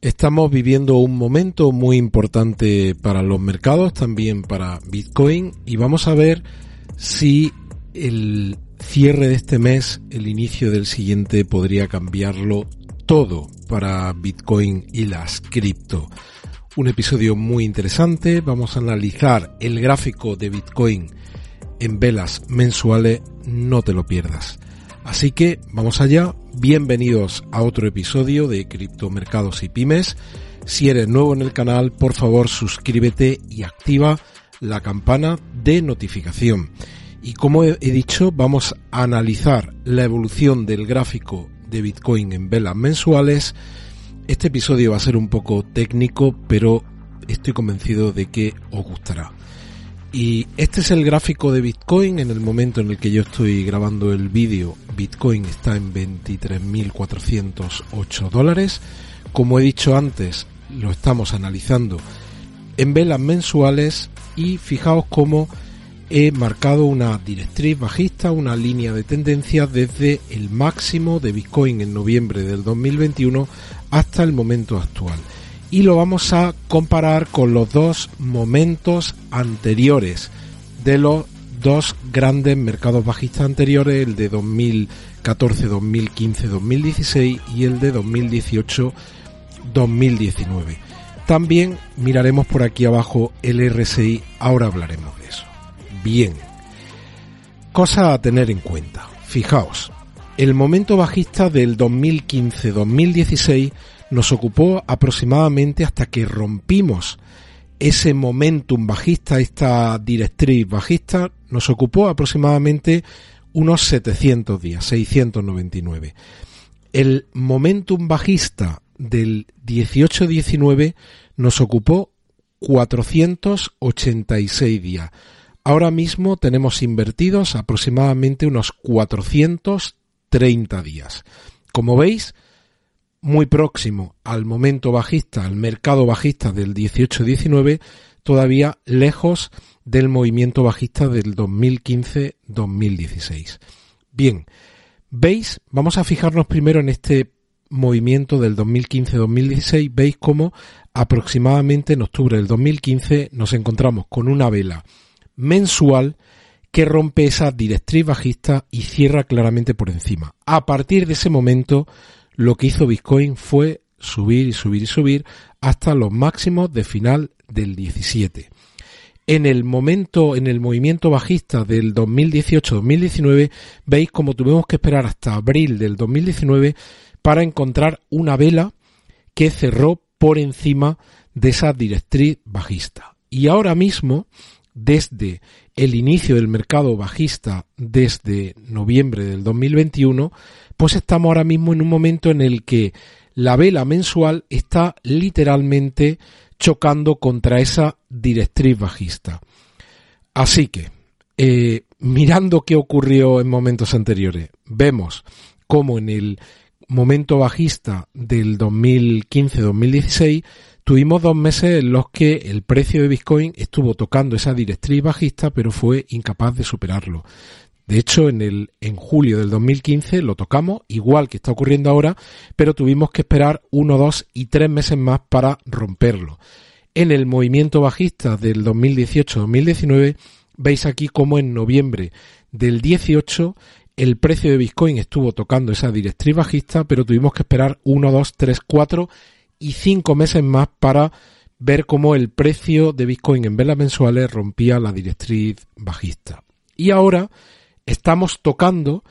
Estamos viviendo un momento muy importante para los mercados, también para Bitcoin, y vamos a ver si el cierre de este mes, el inicio del siguiente, podría cambiarlo todo para Bitcoin y las cripto. Un episodio muy interesante, vamos a analizar el gráfico de Bitcoin en velas mensuales, no te lo pierdas. Así que vamos allá, bienvenidos a otro episodio de Criptomercados y Pymes. Si eres nuevo en el canal, por favor suscríbete y activa la campana de notificación. Y como he dicho, vamos a analizar la evolución del gráfico de Bitcoin en velas mensuales. Este episodio va a ser un poco técnico, pero estoy convencido de que os gustará. Y este es el gráfico de Bitcoin en el momento en el que yo estoy grabando el vídeo. Bitcoin está en 23.408 dólares. Como he dicho antes, lo estamos analizando en velas mensuales y fijaos cómo he marcado una directriz bajista, una línea de tendencia desde el máximo de Bitcoin en noviembre del 2021 hasta el momento actual y lo vamos a comparar con los dos momentos anteriores de los dos grandes mercados bajistas anteriores, el de 2014, 2015, 2016 y el de 2018, 2019. También miraremos por aquí abajo el RSI, ahora hablaremos de eso. Bien, cosa a tener en cuenta. Fijaos, el momento bajista del 2015-2016 nos ocupó aproximadamente hasta que rompimos ese momentum bajista, esta directriz bajista, nos ocupó aproximadamente unos 700 días, 699. El momentum bajista del 18-19 nos ocupó 486 días. Ahora mismo tenemos invertidos aproximadamente unos 430 días. Como veis, muy próximo al momento bajista, al mercado bajista del 18-19, todavía lejos del movimiento bajista del 2015-2016. Bien, veis, vamos a fijarnos primero en este movimiento del 2015-2016, veis cómo aproximadamente en octubre del 2015 nos encontramos con una vela mensual que rompe esa directriz bajista y cierra claramente por encima. A partir de ese momento lo que hizo Bitcoin fue subir y subir y subir hasta los máximos de final del 17. En el momento, en el movimiento bajista del 2018-2019, veis como tuvimos que esperar hasta abril del 2019 para encontrar una vela que cerró por encima de esa directriz bajista. Y ahora mismo, desde el inicio del mercado bajista, desde noviembre del 2021, pues estamos ahora mismo en un momento en el que la vela mensual está literalmente chocando contra esa directriz bajista. Así que, eh, mirando qué ocurrió en momentos anteriores, vemos cómo en el momento bajista del 2015-2016 tuvimos dos meses en los que el precio de Bitcoin estuvo tocando esa directriz bajista pero fue incapaz de superarlo. De hecho, en, el, en julio del 2015 lo tocamos, igual que está ocurriendo ahora, pero tuvimos que esperar uno, dos y tres meses más para romperlo. En el movimiento bajista del 2018-2019, veis aquí como en noviembre del 18 el precio de Bitcoin estuvo tocando esa directriz bajista, pero tuvimos que esperar uno, dos, tres, cuatro y cinco meses más para ver cómo el precio de Bitcoin en velas mensuales rompía la directriz bajista. Y ahora estamos tocando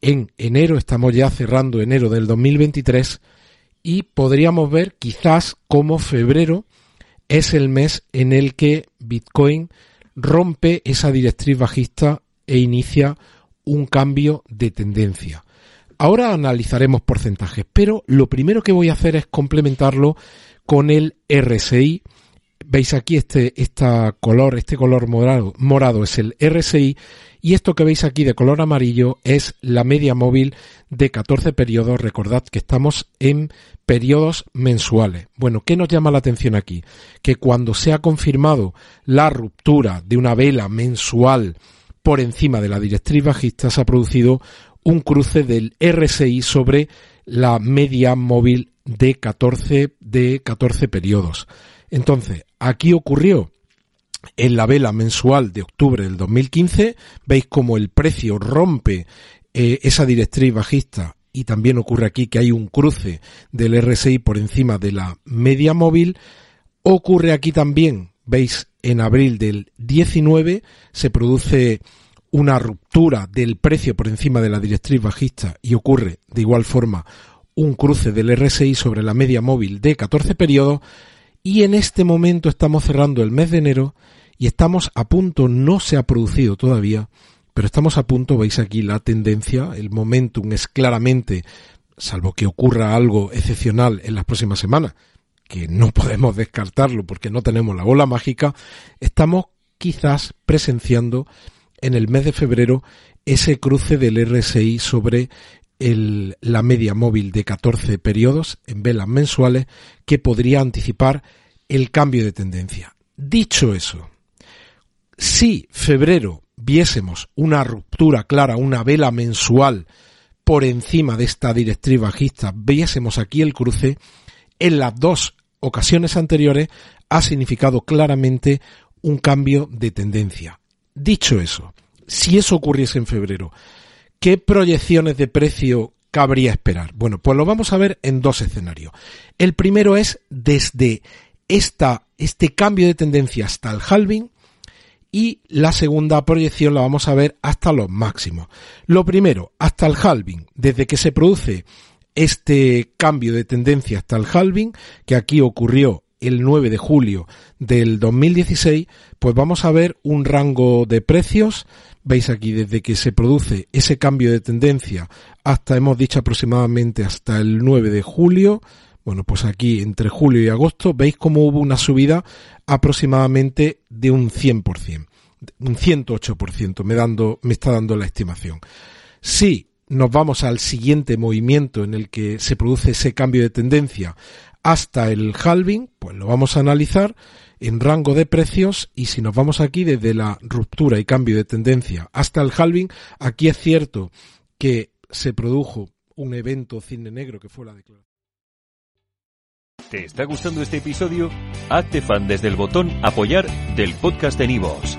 en enero, estamos ya cerrando enero del 2023 y podríamos ver quizás como febrero es el mes en el que Bitcoin rompe esa directriz bajista e inicia un cambio de tendencia. Ahora analizaremos porcentajes, pero lo primero que voy a hacer es complementarlo con el RSI. Veis aquí este, esta color, este color morado, morado es el RSI y esto que veis aquí de color amarillo es la media móvil de 14 periodos. Recordad que estamos en periodos mensuales. Bueno, ¿qué nos llama la atención aquí? Que cuando se ha confirmado la ruptura de una vela mensual por encima de la directriz bajista, se ha producido un cruce del RSI sobre la media móvil de 14, de 14 periodos. Entonces, aquí ocurrió en la vela mensual de octubre del 2015, veis como el precio rompe eh, esa directriz bajista y también ocurre aquí que hay un cruce del RSI por encima de la media móvil. Ocurre aquí también, veis, en abril del 19 se produce una ruptura del precio por encima de la directriz bajista y ocurre de igual forma un cruce del RSI sobre la media móvil de 14 periodos y en este momento estamos cerrando el mes de enero y estamos a punto, no se ha producido todavía, pero estamos a punto, veis aquí la tendencia, el momentum es claramente, salvo que ocurra algo excepcional en las próximas semanas, que no podemos descartarlo porque no tenemos la bola mágica, estamos quizás presenciando en el mes de febrero ese cruce del RSI sobre la media móvil de 14 periodos en velas mensuales que podría anticipar el cambio de tendencia. Dicho eso, si febrero viésemos una ruptura clara, una vela mensual por encima de esta directriz bajista, viésemos aquí el cruce, en las dos ocasiones anteriores ha significado claramente un cambio de tendencia. Dicho eso, si eso ocurriese en febrero, ¿Qué proyecciones de precio cabría esperar? Bueno, pues lo vamos a ver en dos escenarios. El primero es desde esta, este cambio de tendencia hasta el halving y la segunda proyección la vamos a ver hasta los máximos. Lo primero, hasta el halving, desde que se produce este cambio de tendencia hasta el halving, que aquí ocurrió el 9 de julio del 2016, pues vamos a ver un rango de precios Veis aquí desde que se produce ese cambio de tendencia hasta, hemos dicho aproximadamente hasta el 9 de julio, bueno, pues aquí entre julio y agosto veis cómo hubo una subida aproximadamente de un 100%, un 108%, me, dando, me está dando la estimación. Si nos vamos al siguiente movimiento en el que se produce ese cambio de tendencia hasta el halving, pues lo vamos a analizar en rango de precios y si nos vamos aquí desde la ruptura y cambio de tendencia hasta el halving, aquí es cierto que se produjo un evento cine negro que fue la declaración. ¿Te está gustando este episodio? Hazte fan desde el botón apoyar del podcast de Nivos.